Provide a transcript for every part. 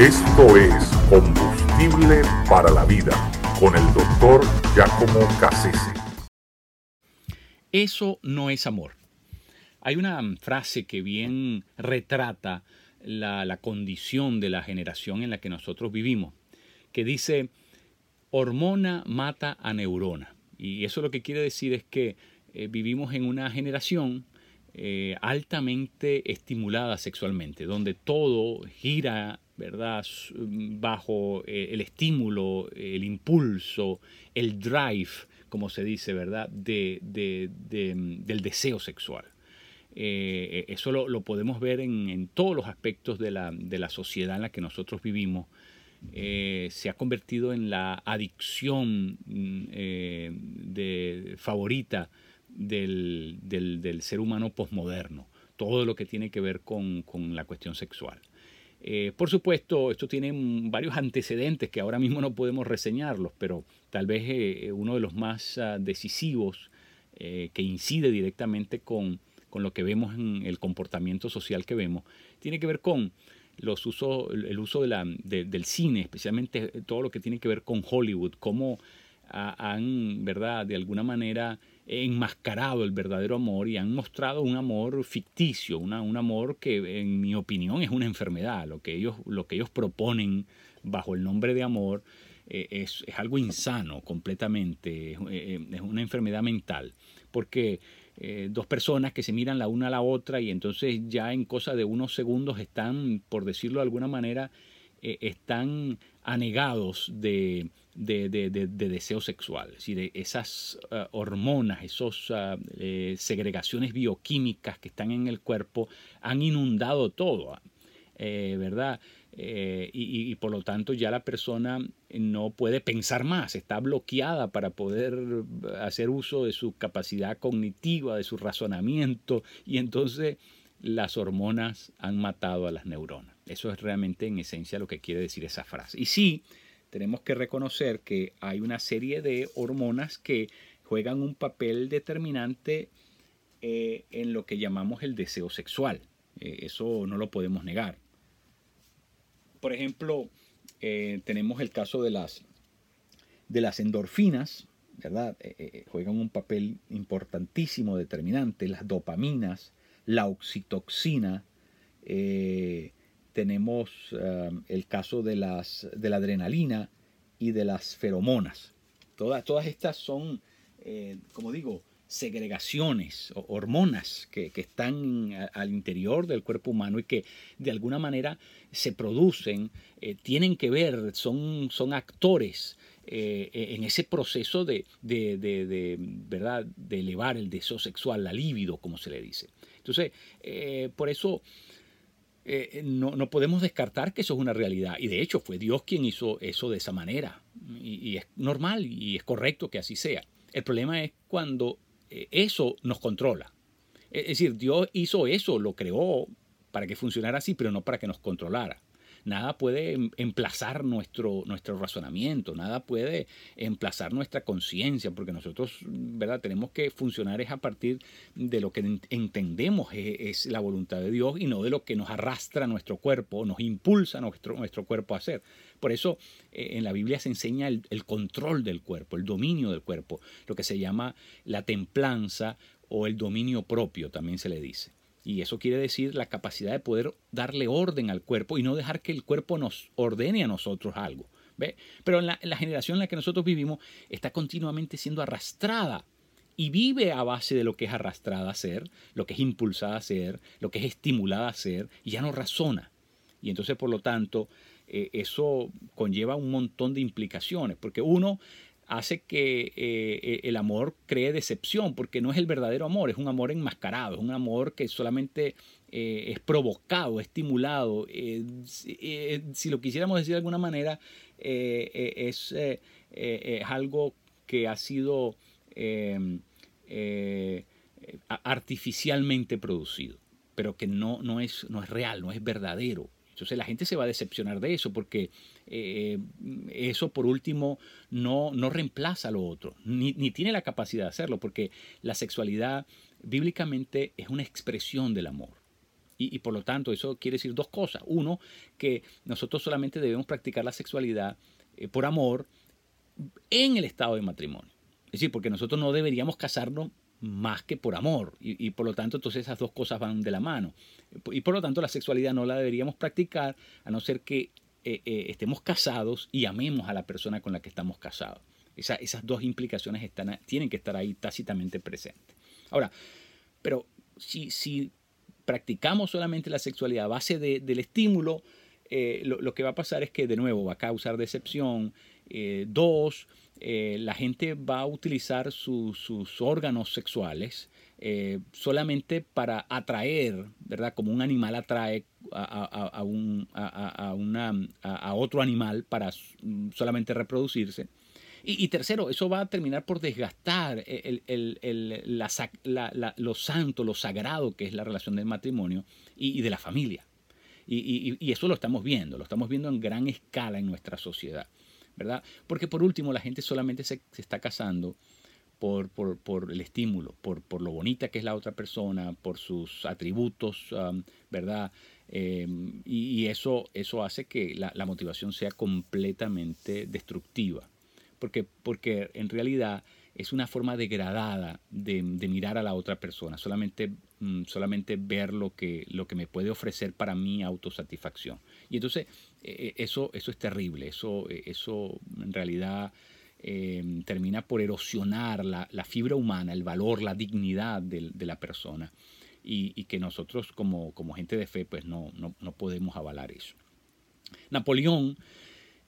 Esto es Combustible para la Vida con el doctor Giacomo Cassese. Eso no es amor. Hay una frase que bien retrata la, la, condición de la generación en la que nosotros vivimos, que dice, hormona mata a neurona. Y eso lo que quiere decir es que eh, vivimos en una generación eh, altamente estimulada sexualmente, donde todo gira, ¿verdad?, bajo eh, el estímulo, el impulso, el drive, como se dice, ¿verdad?, de, del deseo sexual. eso lo, podemos ver en, todos los aspectos de la, de la, sociedad en la que nosotros vivimos. se ha convertido en la adicción mm, de, favorita del, ser humano posmoderno, todo lo que tiene que ver con, la cuestión sexual. Eh, por supuesto, esto tiene varios antecedentes que ahora mismo no podemos reseñarlos, pero tal vez eh, uno de los más ah, decisivos eh, que incide directamente con, lo que vemos en el comportamiento social que vemos, tiene que ver con los usos, el uso del cine, especialmente todo lo que tiene que ver con Hollywood, cómo han, ¿verdad?, de alguna manera enmascarado el verdadero amor y han mostrado un amor ficticio, una, un amor que en mi opinión es una enfermedad. Lo que ellos, lo que ellos proponen bajo el nombre de amor eh, es, es, algo insano completamente, eh, es una enfermedad mental, porque eh, dos personas que se miran la una a la otra y entonces ya en cosa de unos segundos están, por decirlo de alguna manera, están anegados de, de, deseo sexual, es decir, esas uh, hormonas, esas uh, eh, segregaciones bioquímicas que están en el cuerpo han inundado todo, eh, ¿verdad? Eh, y, por lo tanto ya la persona no puede pensar más, está bloqueada para poder hacer uso de su capacidad cognitiva, de su razonamiento, y entonces las hormonas han matado a las neuronas. Eso es realmente en esencia lo que quiere decir esa frase. Y sí, tenemos que reconocer que hay una serie de hormonas que juegan un papel determinante eh, en lo que llamamos el deseo sexual. Eh, eso no lo podemos negar. Por ejemplo, eh, tenemos el caso de las, de las endorfinas, ¿verdad? juegan un papel importantísimo, determinante. Las dopaminas, la oxitoxina, tenemos eh, el caso de, las, de la adrenalina y de las feromonas. Todas, todas estas son, eh, como digo, segregaciones o hormonas que, están al interior del cuerpo humano y que de alguna manera se producen, eh, tienen que ver, son, son actores en ese proceso de, de, ¿verdad? de elevar el deseo sexual, la libido, como se le dice. Entonces, por eso eh, eh, no, no, podemos descartar que eso es una realidad. Y de hecho fue Dios quien hizo eso de esa manera. Y, es normal y es correcto que así sea. El problema es cuando eh, eso nos controla. Es decir, Dios hizo eso, lo creó para que funcionara así, pero no para que nos controlara nada puede em, emplazar nuestro, nuestro razonamiento, nada puede emplazar nuestra conciencia, porque nosotros, ¿verdad? Tenemos que funcionar es a partir de lo que entendemos es, la voluntad de Dios y no de lo que nos arrastra nuestro cuerpo, nos impulsa nuestro, nuestro cuerpo a hacer. Por eso eh, en la Biblia se enseña el control del cuerpo, el dominio del cuerpo, lo que se llama la templanza o el dominio propio, también se le dice. Y eso quiere decir la capacidad de poder darle orden al cuerpo y no dejar que el cuerpo nos ordene a nosotros algo. ¿ve? Pero en la, generación en la que nosotros vivimos está continuamente siendo arrastrada y vive a base de lo que es arrastrada a ser, lo que es impulsada a ser, lo que es estimulada a ser, y ya no razona. Y entonces, por lo tanto, eh, eso conlleva un montón de implicaciones, porque uno hace que eh, el amor cree decepción, porque no es el verdadero amor, es un amor enmascarado, es un amor que solamente eh, es provocado, estimulado. Eh, si lo quisiéramos decir de alguna manera, es, algo que ha sido artificialmente producido, pero que no, no, es, no es real, no es verdadero. Entonces la gente se va a decepcionar de eso porque eh, eso por último no, no reemplaza lo otro, ni, tiene la capacidad de hacerlo porque la sexualidad bíblicamente es una expresión del amor. Y, por lo tanto, eso quiere decir dos cosas. Uno, que nosotros solamente debemos practicar la sexualidad eh, por amor en el estado de matrimonio. Es decir, porque nosotros no deberíamos casarnos más que por amor. Y, por lo tanto, entonces esas dos cosas van de la mano. Y por lo tanto, la sexualidad no la deberíamos practicar a no ser que eh, eh, estemos casados y amemos a la persona con la que estamos casados. esas dos implicaciones están, tienen que estar ahí tácitamente presentes. Ahora, pero si, si practicamos solamente la sexualidad a base del estímulo, eh, lo, que va a pasar es que de nuevo va a causar decepción. dos, la gente va a utilizar sus órganos sexuales eh, solamente para atraer, ¿verdad? Como un animal atrae a, un, a, otro animal para solamente reproducirse. Y, tercero, eso va a terminar por desgastar lo santo, lo sagrado que es la relación del matrimonio y, de la familia. Y, eso lo estamos viendo, lo estamos viendo en gran escala en nuestra sociedad, ¿verdad? Porque por último, la gente solamente se, se está casando por, por, el estímulo, por, por, lo bonita que es la otra persona, por sus atributos, ¿verdad? Em, y, eso, eso hace que la, motivación sea completamente destructiva, porque, porque en realidad es una forma degradada de, de mirar a la otra persona, solamente, mm, solamente ver lo que, lo que me puede ofrecer para mi autosatisfacción. Y entonces e, e, eso, eso es terrible, eso, e, eso en realidad Em, termina por erosionar la, fibra humana, el valor, la dignidad de, la persona. Y, que nosotros como, gente de fe pues no, no, no podemos avalar eso. Napoleón,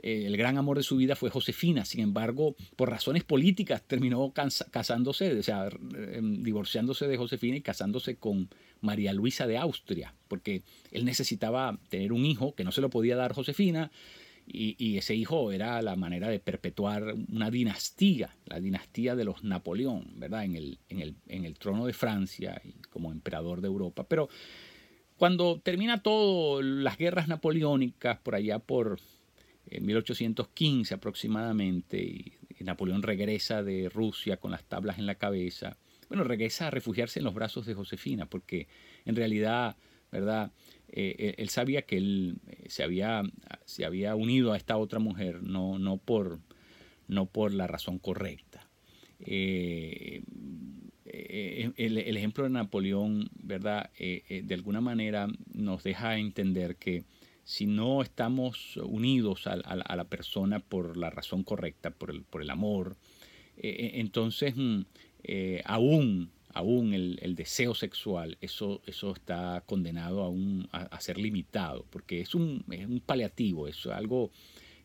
eh, el gran amor de su vida fue Josefina, sin embargo, por razones políticas terminó casándose, o sea, em, divorciándose de Josefina y casándose con María Luisa de Austria, porque él necesitaba tener un hijo que no se lo podía dar Josefina, y, ese hijo era la manera de perpetuar una dinastía, la dinastía de los Napoleón, ¿verdad? En el, en el, en el trono de Francia y como emperador de Europa. Pero cuando termina todo, las guerras napoleónicas, por allá por 1815 eh, aproximadamente, y, Napoleón regresa de Rusia con las tablas en la cabeza, bueno, regresa a refugiarse en los brazos de Josefina, porque en realidad, ¿verdad? Eh, él sabía que él eh, se había, se había unido a esta otra mujer no, no, por, no por la razón correcta. Eh, el, ejemplo de Napoleón, ¿verdad? de alguna manera nos deja entender que si no estamos unidos a, a, la persona por la razón correcta, por el, por el amor, entonces mm, aún aún el, deseo sexual, eso, eso está condenado a, a, ser limitado, porque es un, un paliativo, es algo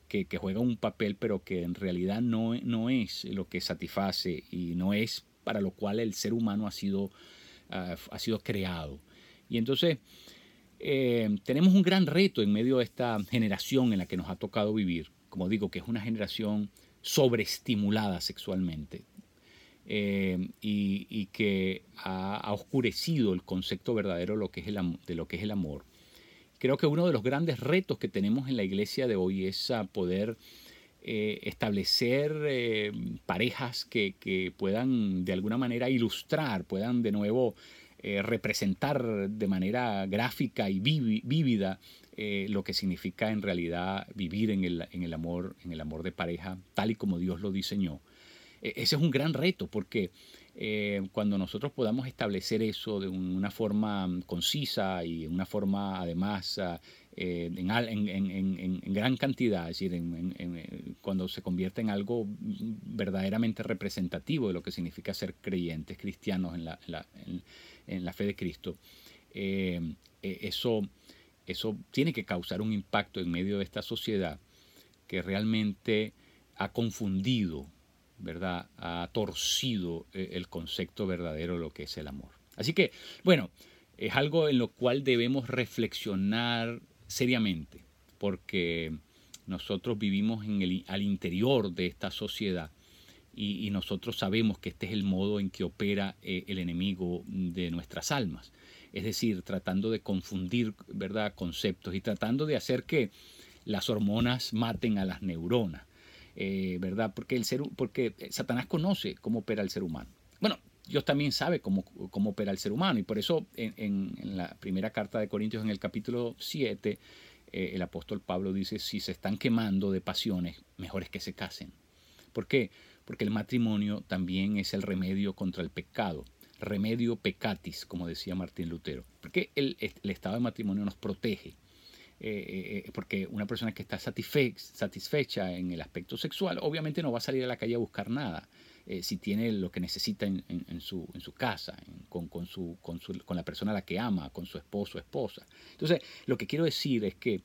que, juega un papel, pero que en realidad no, no es lo que satisface y no es para lo cual el ser humano ha sido, ha sido creado. Y entonces eh, tenemos un gran reto en medio de esta generación en la que nos ha tocado vivir, como digo, que es una generación sobreestimulada sexualmente. Eh, y, que ha, oscurecido el concepto verdadero de lo, que es el, amor. Creo que uno de los grandes retos que tenemos en la iglesia de hoy es poder eh, establecer eh, parejas que, puedan de alguna manera ilustrar, puedan de nuevo representar de manera gráfica y vívida lo que significa en realidad vivir en el, en el, amor, en el amor de pareja tal y como Dios lo diseñó. E-, ese es un gran reto porque eh, cuando nosotros podamos establecer eso de una forma concisa y una forma además ah, eh, en, gran cantidad, es decir, cuando se convierte en algo verdaderamente representativo de lo que significa ser creyentes cristianos en la, la fe de Cristo, eh, eso, eso tiene que causar un impacto en medio de esta sociedad que realmente ha confundido ¿verdad? Ha torcido eh, el concepto verdadero de lo que es el amor. Así que, bueno, es algo en lo cual debemos reflexionar seriamente, porque nosotros vivimos en el, al interior de esta sociedad y, nosotros sabemos que este es el modo en que opera eh, el enemigo de nuestras almas. Es decir, tratando de confundir ¿verdad? conceptos y tratando de hacer que las hormonas maten a las neuronas. Eh, ¿verdad? Porque, el ser, porque Satanás conoce cómo opera el ser humano. Bueno, Dios también sabe cómo, cómo opera el ser humano y por eso en, la primera carta de Corintios en el capítulo 7 eh, el apóstol Pablo dice, si se están quemando de pasiones, mejor es que se casen. ¿Por qué? Porque el matrimonio también es el remedio contra el pecado, remedio pecatis, como decía Martín Lutero, porque el estado de matrimonio nos protege. Eh, eh, porque una persona que está satisfecha en el aspecto sexual, obviamente no va a salir a la calle a buscar nada. si tiene lo que necesita en, su, en su, casa, con, con, su, con, su, con, la persona a la que ama, con su esposo o esposa. Entonces, lo que quiero decir es que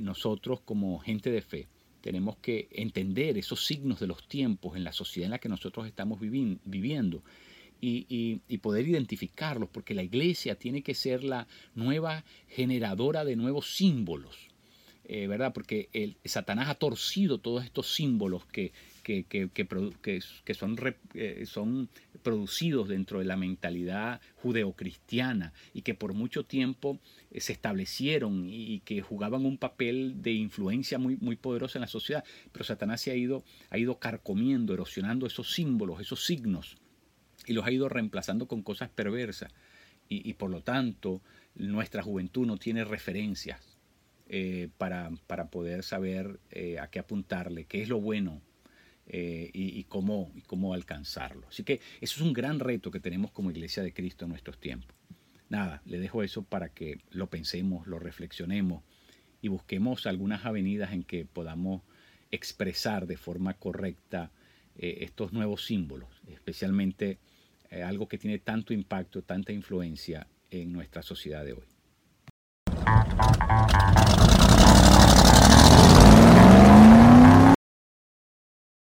nosotros como gente de fe, tenemos que entender esos signos de los tiempos en la sociedad en la que nosotros estamos viviendo y, poder identificarlos, porque la iglesia tiene que ser la nueva generadora de nuevos símbolos, eh, ¿verdad? Porque el, Satanás ha torcido todos estos símbolos que, que, que, son, eh, son producidos dentro de la mentalidad judeocristiana y que por mucho tiempo eh, se establecieron y que jugaban un papel de influencia muy, muy poderosa en la sociedad. Pero Satanás se ha ido, ha ido carcomiendo, erosionando esos símbolos, esos signos, y los ha ido reemplazando con cosas perversas. Y, por lo tanto, nuestra juventud no tiene referencias eh, para, para, poder saber a qué apuntarle, qué es lo bueno, eh, y, cómo, y cómo alcanzarlo. Así que eso es un gran reto que tenemos como Iglesia de Cristo en nuestros tiempos. Nada, le dejo eso para que lo pensemos, lo reflexionemos y busquemos algunas avenidas en que podamos expresar de forma correcta eh, estos nuevos símbolos, especialmente eh, algo que tiene tanto impacto, tanta influencia en nuestra sociedad de hoy.